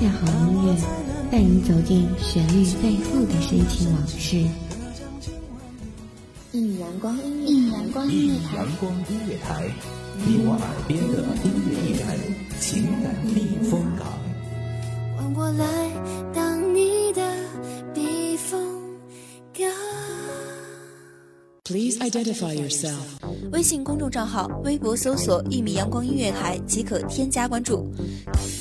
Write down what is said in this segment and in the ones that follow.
下好音乐，带你走进旋律背后的深情往事。一米阳光音乐，一米阳光音乐台，阳光音乐台，你我耳边的音乐驿站，情感避风港。换我来当你的避风港。Please identify yourself。微信公众账号、微博搜索“一米阳光音乐台”即可添加关注。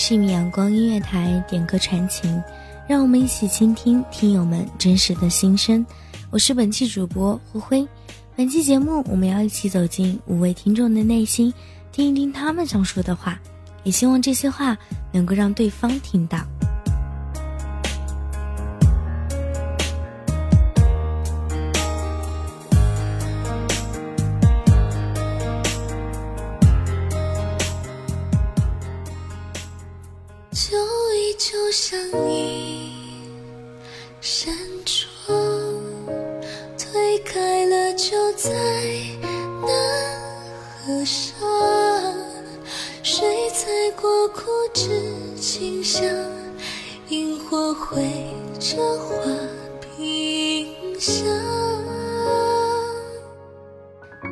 是一米阳光音乐台，点歌传情，让我们一起倾听听友们真实的心声。我是本期主播灰灰，本期节目我们要一起走进五位听众的内心，听一听他们想说的话，也希望这些话能够让对方听到。枯枝清香？萤火绘着花屏香。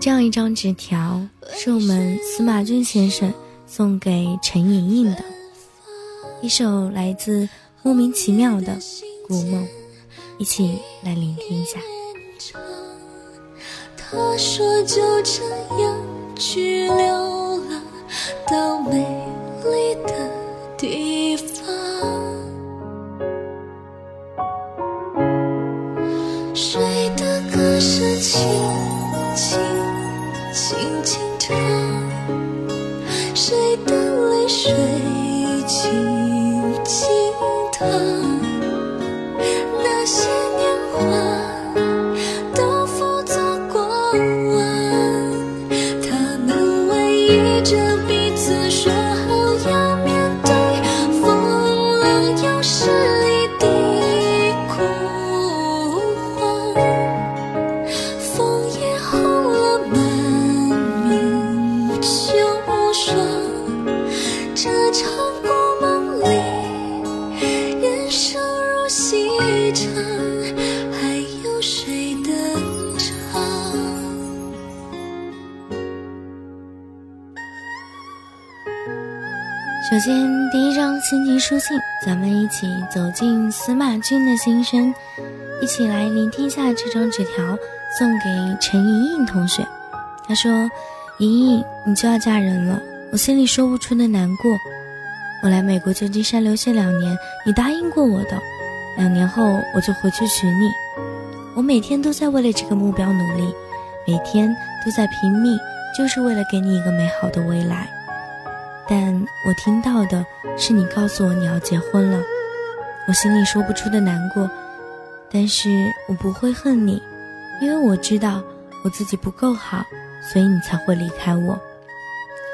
这样一张纸条是我们司马俊先生送给陈莹莹的。一首来自莫名其妙的《古梦》，一起来聆听一下。他说就这样去流浪到美丽的地方，走进司马俊的心声，一起来聆听一下这张纸条，送给陈莹莹同学。他说：“莹莹，你就要嫁人了，我心里说不出的难过。我来美国旧金山留学两年，你答应过我的，两年后我就回去娶你。我每天都在为了这个目标努力，每天都在拼命，就是为了给你一个美好的未来。”但我听到的是你告诉我你要结婚了，我心里说不出的难过，但是我不会恨你，因为我知道我自己不够好，所以你才会离开我。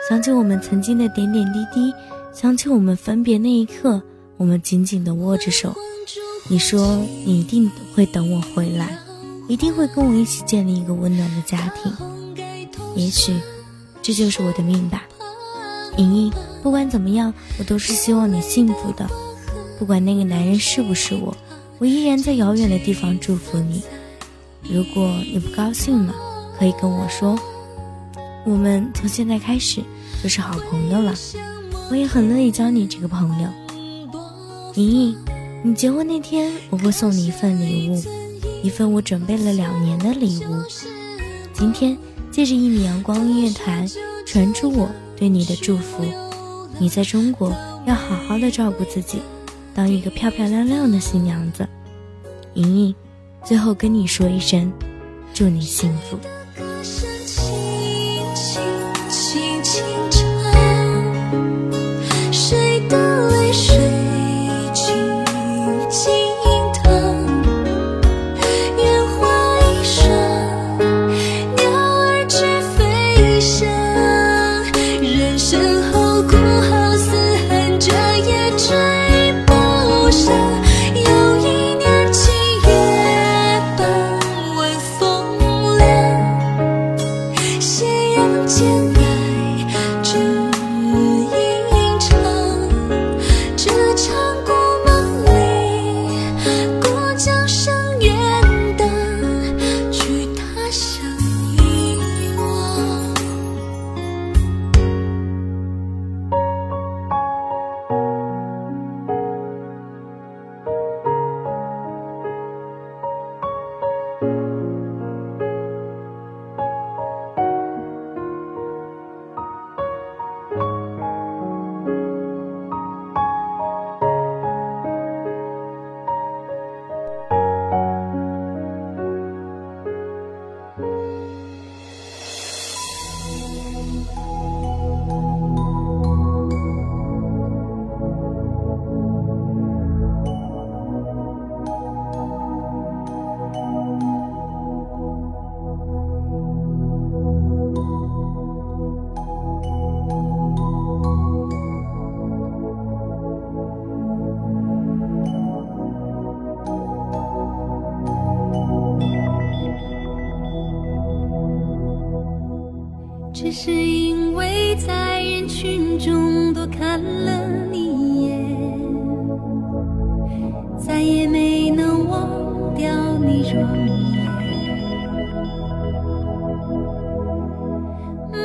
想起我们曾经的点点滴滴，想起我们分别那一刻，我们紧紧地握着手。你说你一定会等我回来，一定会跟我一起建立一个温暖的家庭。也许，这就是我的命吧。莹莹，不管怎么样，我都是希望你幸福的。不管那个男人是不是我，我依然在遥远的地方祝福你。如果你不高兴了，可以跟我说。我们从现在开始就是好朋友了。我也很乐意交你这个朋友。莹莹，你结婚那天，我会送你一份礼物，一份我准备了两年的礼物。今天借着一米阳光音乐台传出我对你的祝福。你在中国要好好的照顾自己，当一个漂漂亮亮的新娘子。莹莹，最后跟你说一声，祝你幸福。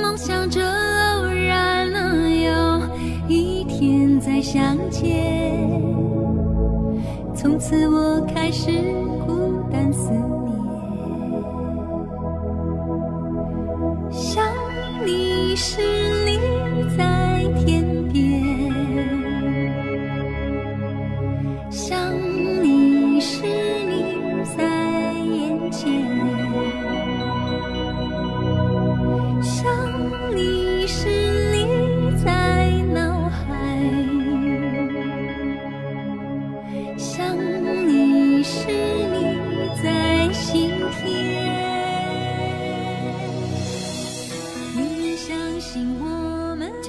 梦想着偶然能有一天再相见，从此我开始孤单思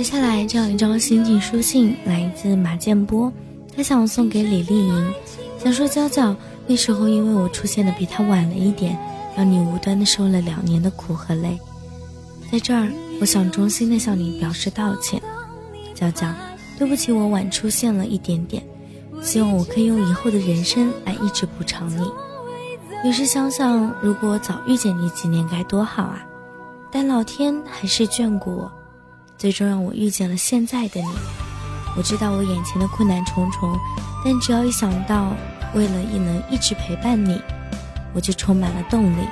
接下来这样一张心情书信来自马建波，他想送给李丽莹，想说娇娇那时候因为我出现的比他晚了一点，让你无端的受了两年的苦和累，在这儿我想衷心的向你表示道歉，娇娇，对不起我晚出现了一点点，希望我可以用以后的人生来一直补偿你。有时想想，如果早遇见你几年该多好啊，但老天还是眷顾我。最终让我遇见了现在的你。我知道我眼前的困难重重，但只要一想到为了亦能一直陪伴你，我就充满了动力。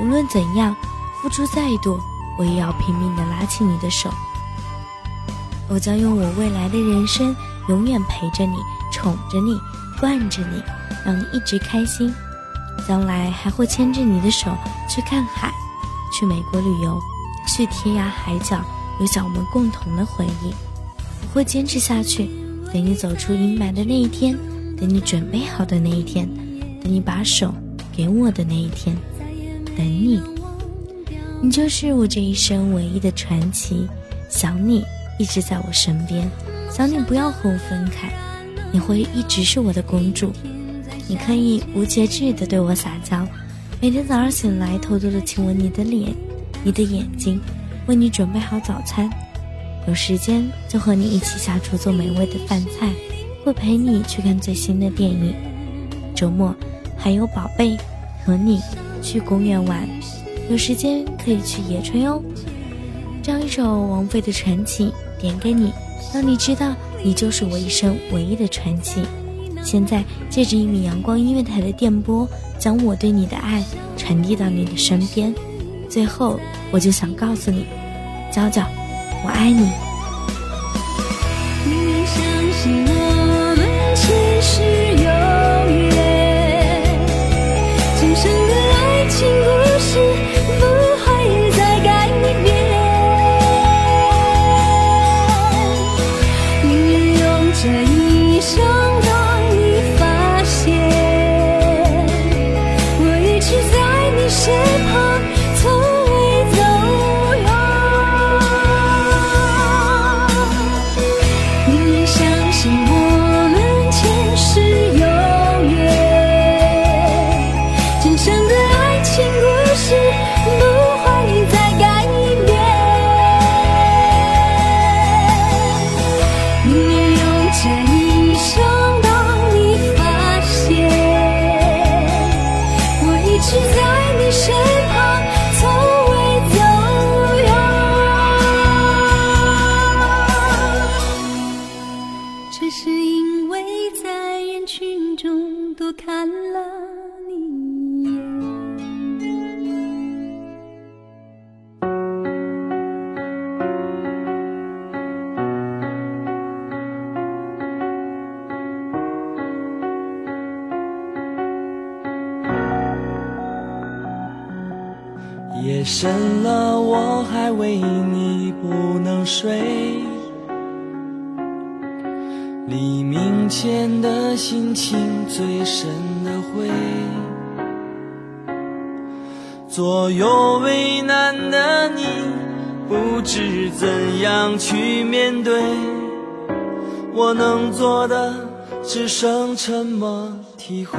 无论怎样，付出再多，我也要拼命地拉起你的手。我将用我未来的人生，永远陪着你，宠着你，惯着你，让你一直开心。将来还会牵着你的手去看海，去美国旅游，去天涯海角。留下我们共同的回忆，我会坚持下去，等你走出阴霾的那一天，等你准备好的那一天，等你把手给我的那一天，等你，你就是我这一生唯一的传奇。想你一直在我身边，想你不要和我分开，你会一直是我的公主。你可以无节制的对我撒娇，每天早上醒来偷偷的亲吻你的脸，你的眼睛。为你准备好早餐，有时间就和你一起下厨做美味的饭菜，会陪你去看最新的电影。周末还有宝贝和你去公园玩，有时间可以去野炊哦。这样一首王菲的传奇点给你，让你知道你就是我一生唯一的传奇。现在借着一米阳光音乐台的电波，将我对你的爱传递到你的身边。最后。我就想告诉你，娇娇，我爱你。你相信我深了，我还为你不能睡。黎明前的心情最深的灰，左右为难的你，不知怎样去面对。我能做的只剩沉默体会。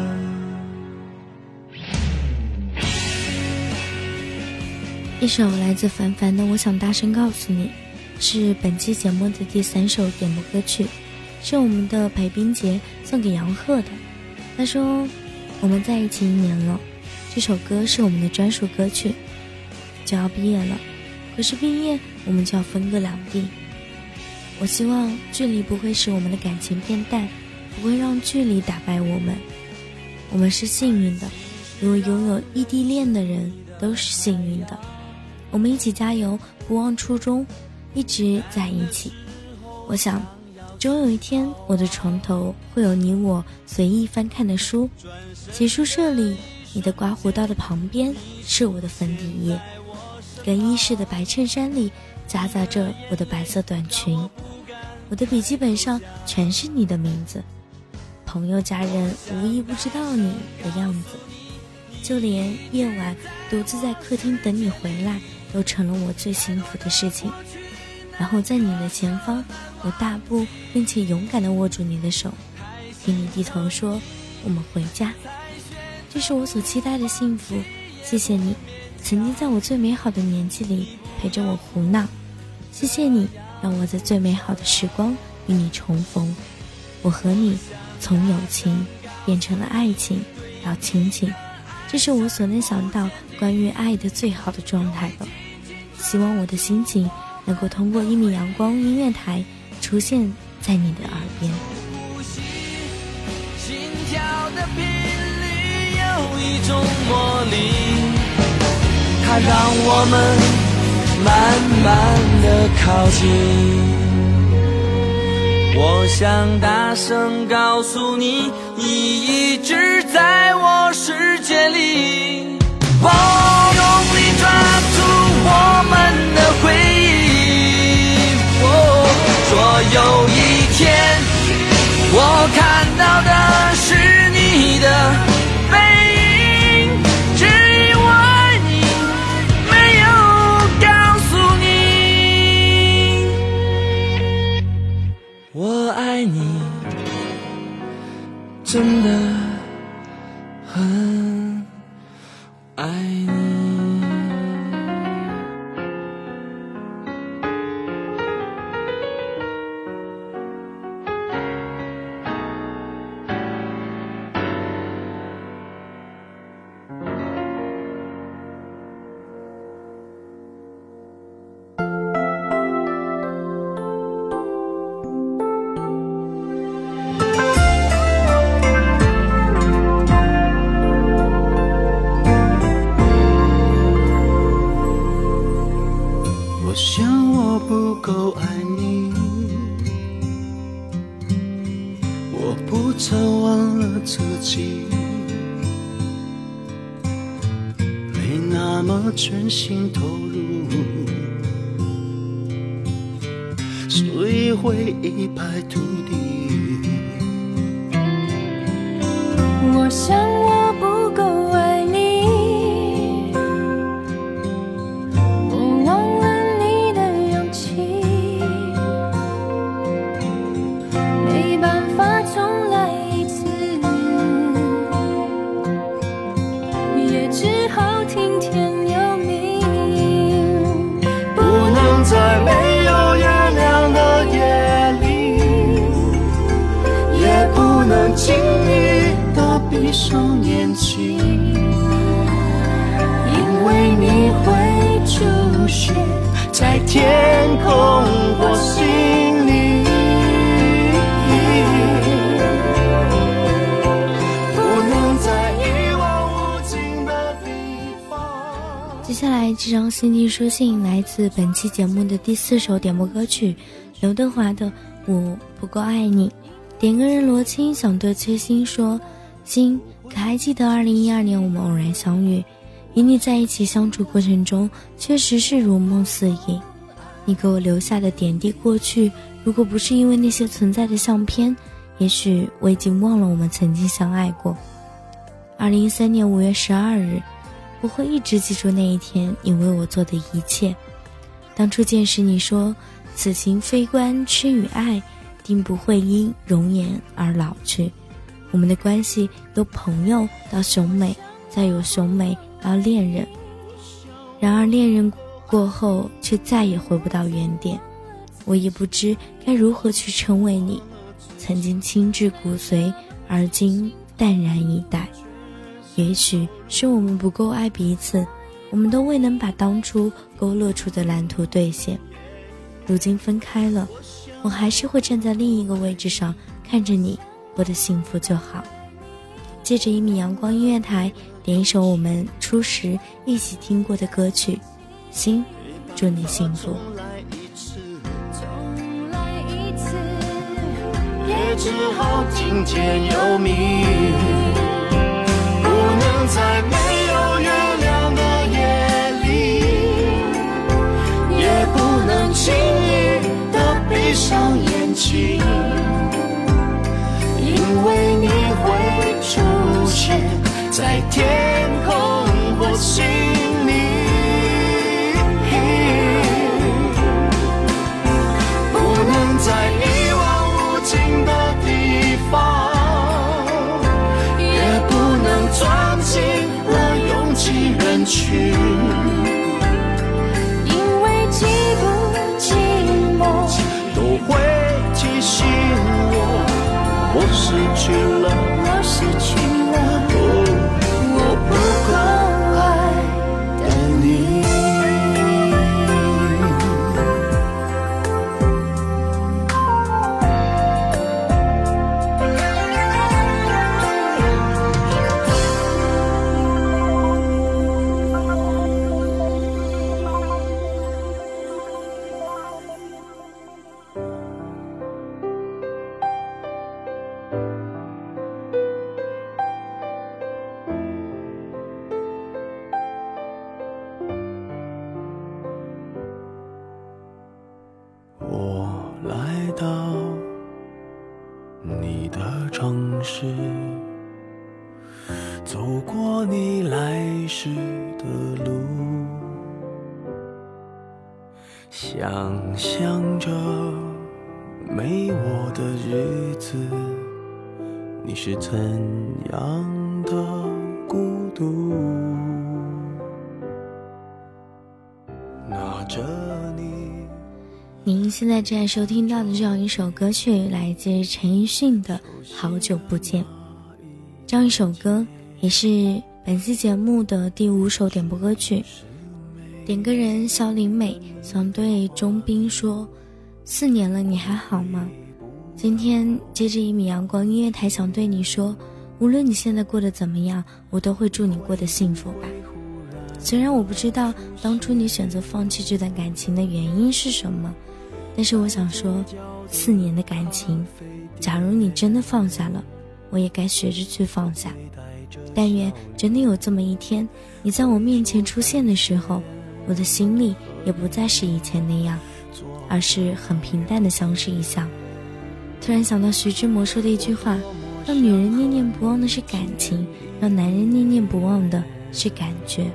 一首来自凡凡的《我想大声告诉你》，是本期节目的第三首点播歌曲，是我们的裴冰洁送给杨鹤的。他说：“我们在一起一年了，这首歌是我们的专属歌曲。就要毕业了，可是毕业我们就要分隔两地。我希望距离不会使我们的感情变淡，不会让距离打败我们。我们是幸运的，因为拥有异地恋的人都是幸运的。”我们一起加油，不忘初衷，一直在一起。我想，终有一天，我的床头会有你我随意翻看的书，洗漱室里，你的刮胡刀的旁边是我的粉底液，更衣室的白衬衫里夹杂着我的白色短裙，我的笔记本上全是你的名字，朋友家人无一不知道你的样子，就连夜晚独自在客厅等你回来。都成了我最幸福的事情。然后在你的前方，我大步并且勇敢地握住你的手，听你低头说：“我们回家。”这是我所期待的幸福。谢谢你，曾经在我最美好的年纪里陪着我胡闹。谢谢你，让我在最美好的时光与你重逢。我和你从友情变成了爱情，到亲情。这是我所能想到关于爱的最好的状态了。希望我的心情能够通过一米阳光音乐台出现在你的耳边。心跳的频率有一种魔力，它让我们慢慢的靠近。我想大声告诉你，你一直在我世界里，我用力抓住我们的回忆，我所有。真的我全心投入，所以会一败涂地。我想闭上眼睛，因为你会出现在天空或心里。不能在一望无尽的地方。接下来这张心地书信来自本期节目的第四首点播歌曲，刘德华的《我不够爱你》。点歌人罗青想对崔心说：“心，可还记得二零一二年我们偶然相遇，与你在一起相处过程中，确实是如梦似影。你给我留下的点滴过去，如果不是因为那些存在的相片，也许我已经忘了我们曾经相爱过。”二零一三年五月十二日。我会一直记住那一天你为我做的一切。当初见识你说“此情非关痴与爱，定不会因容颜而老去”，我们的关系由朋友到兄妹，再由兄妹到恋人。然而恋人过后，却再也回不到原点。我也不知该如何去称谓你，曾经亲至骨髓，而今淡然以待。也许是我们不够爱彼此，我们都未能把当初勾勒出的蓝图兑现。如今分开了，我还是会站在另一个位置上看着你过得幸福就好。借着一米阳光音乐台，点一首我们初时一起听过的歌曲《心》，祝你幸福。来一次，重来一次，也只好听天由命。不能在没有月亮的夜里，也不能轻易的闭上眼睛，日子，你是怎样的孤独？拿着你。您现在正在收听到的这样一首歌曲，来自陈奕迅的《好久不见》。这样一首歌也是本期节目的第五首点播歌曲。点歌人肖林美想对钟斌说：“四年了，你还好吗？”今天接着一米阳光音乐台想对你说：“无论你现在过得怎么样，我都会祝你过得幸福吧。”虽然我不知道当初你选择放弃这段感情的原因是什么。但是我想说，四年的感情，假如你真的放下了，我也该学着去放下。但愿真的有这么一天，你在我面前出现的时候，我的心里也不再是以前那样，而是很平淡的相视一笑。突然想到徐志摩说的一句话：让女人念念不忘的是感情，让男人念念不忘的是感觉。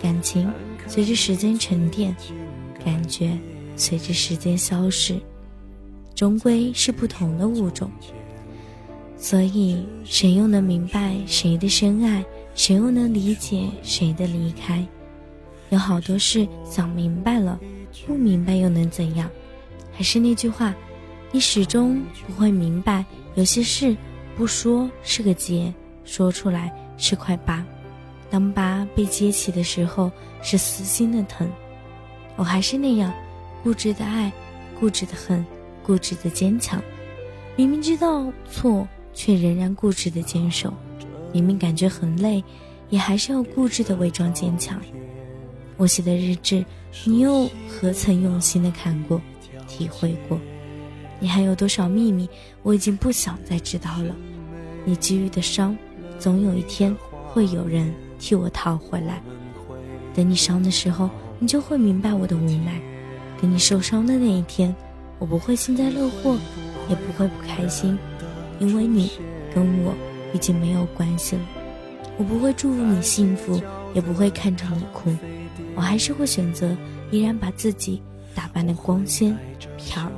感情随着时间沉淀，感觉。随着时间消逝，终归是不同的物种。所以，谁又能明白谁的深爱？谁又能理解谁的离开？有好多事想明白了，不明白又能怎样？还是那句话，你始终不会明白，有些事不说是个结，说出来是块疤。当疤被揭起的时候，是撕心的疼。我还是那样。固执的爱，固执的恨，固执的坚强。明明知道错，却仍然固执的坚守。明明感觉很累，也还是要固执的伪装坚强。我写的日志，你又何曾用心的看过、体会过？你还有多少秘密，我已经不想再知道了。你给予的伤，总有一天会有人替我讨回来。等你伤的时候，你就会明白我的无奈。等你受伤的那一天，我不会幸灾乐祸，也不会不开心，因为你跟我已经没有关系了。我不会祝福你幸福，也不会看着你哭，我还是会选择依然把自己打扮的光鲜漂亮。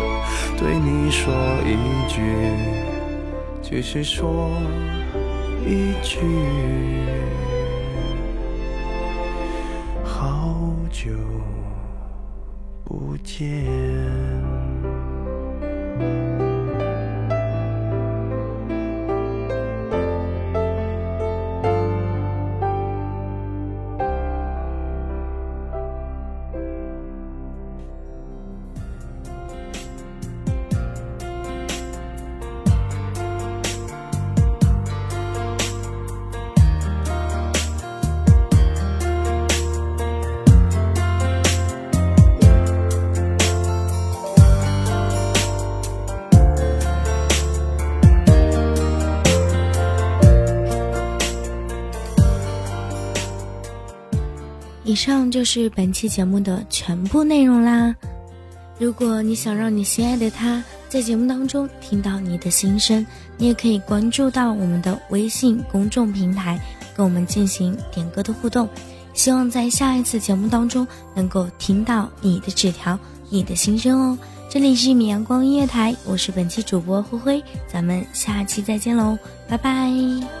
对你说一句，只是说一句。好久不见。以上就是本期节目的全部内容啦。如果你想让你心爱的他在节目当中听到你的心声，你也可以关注到我们的微信公众平台，跟我们进行点歌的互动。希望在下一次节目当中能够听到你的纸条、你的心声哦。这里是米阳光音乐台，我是本期主播灰灰，咱们下期再见喽，拜拜。